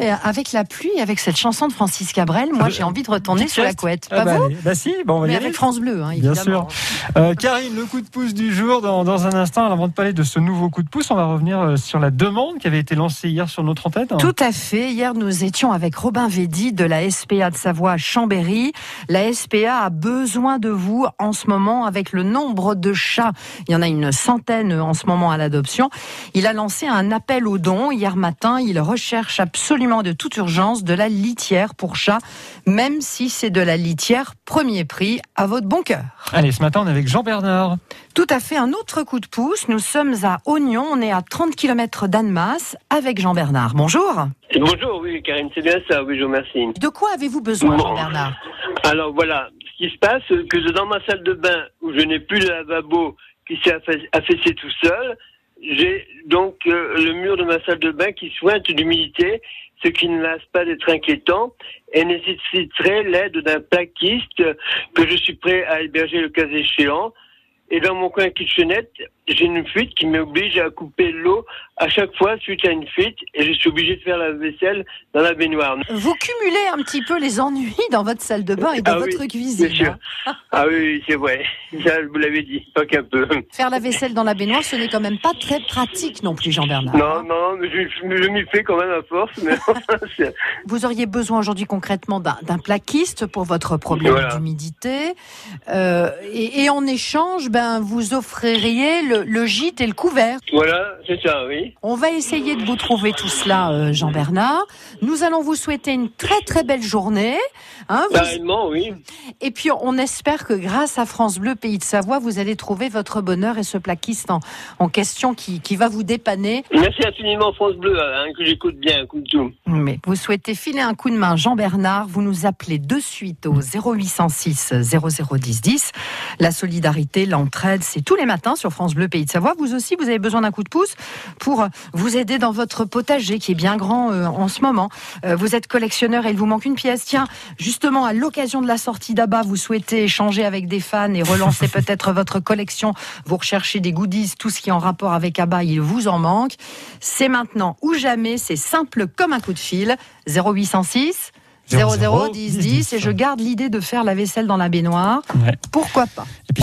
mais avec la pluie, avec cette chanson de Francis Cabrel, moi j'ai envie de retourner sur la couette. Ah Pas bah, vous. Bah si, bon, on va y Mais aller. avec France Bleu, hein, Bien évidemment. Euh, Karine, le coup de pouce du jour dans, dans un instant. Avant de parler de ce nouveau coup de pouce, on va revenir euh, sur la demande qui avait été lancée hier sur notre antenne. Tout à fait. Hier, nous étions avec Robin Védy de la SPA de Savoie à Chambéry. La SPA a besoin de vous en ce moment avec le nombre de chats. Il y en a une centaine en ce moment à l'adoption. Il a lancé un appel aux dons hier matin. Il recherche absolument de toute urgence de la litière pour chats, même si c'est de la litière premier prix à votre bon cœur. Allez, ce matin, on est avec Jean Bernard. Tout à fait, un autre coup de pouce. Nous sommes à Oignon, on est à 30 km d'Annemasse avec Jean Bernard. Bonjour. Bonjour, oui, Karine, c'est bien ça, oui, je vous remercie. De quoi avez-vous besoin, Bon. Jean Bernard Alors voilà, ce qui se passe, c'est que dans ma salle de bain, où je n'ai plus de lavabo qui s'est affa- affaissé tout seul, j'ai donc euh, le mur de ma salle de bain qui sointe d'humidité, ce qui ne lasse pas d'être inquiétant, et nécessiterait l'aide d'un plaquiste que je suis prêt à héberger le cas échéant. Et dans mon coin kitchenette, j'ai une fuite qui m'oblige à couper l'eau à chaque fois suite à une fuite, et je suis obligé de faire la vaisselle dans la baignoire. Vous cumulez un petit peu les ennuis dans votre salle de bain et dans Ah oui, votre cuisine. Bien sûr. hein. Ah oui, c'est vrai. Ça, vous l'avez dit, pas qu'un peu. Faire la vaisselle dans la baignoire, ce n'est quand même pas très pratique non plus, Jean Bernard. Non, non, mais je, je m'y fais quand même à force. Mais Vous auriez besoin aujourd'hui concrètement d'un d'un plaquiste pour votre problème Voilà. d'humidité. Euh, et, et en échange, ben, vous offririez le, le gîte et le couvert. voilà, c'est ça, oui. On va essayer de vous trouver tout cela, euh, Jean Bernard. Nous allons vous souhaiter une très très belle journée. hein. Vous- oui. Et puis on espère que grâce à France Bleu Pays de Savoie, vous allez trouver votre bonheur et ce plaquiste en, en question qui, qui va vous dépanner. Merci infiniment France Bleu, hein, que j'écoute bien, comme tout. Mais vous souhaitez filer un coup de main, Jean Bernard, vous nous appelez de suite au 0806 0010 10. La solidarité, l'entraide, c'est tous les matins sur France Bleu Pays de Savoie. Vous aussi, vous avez besoin d'un coup de pouce pour vous aider dans votre potager qui est bien grand euh, en ce moment. Euh, vous êtes collectionneur et il vous manque une pièce. Tiens, justement, à l'occasion de la sortie d'Abba, vous souhaitez échanger avec des fans et relancer peut-être votre collection. Vous recherchez des goodies, tout ce qui est en rapport avec Abba, il vous en manque. C'est maintenant ou jamais, c'est simple comme un coup de fil. 0806 00 10 10 et je garde l'idée de faire la vaisselle dans la baignoire. Ouais. Pourquoi pas?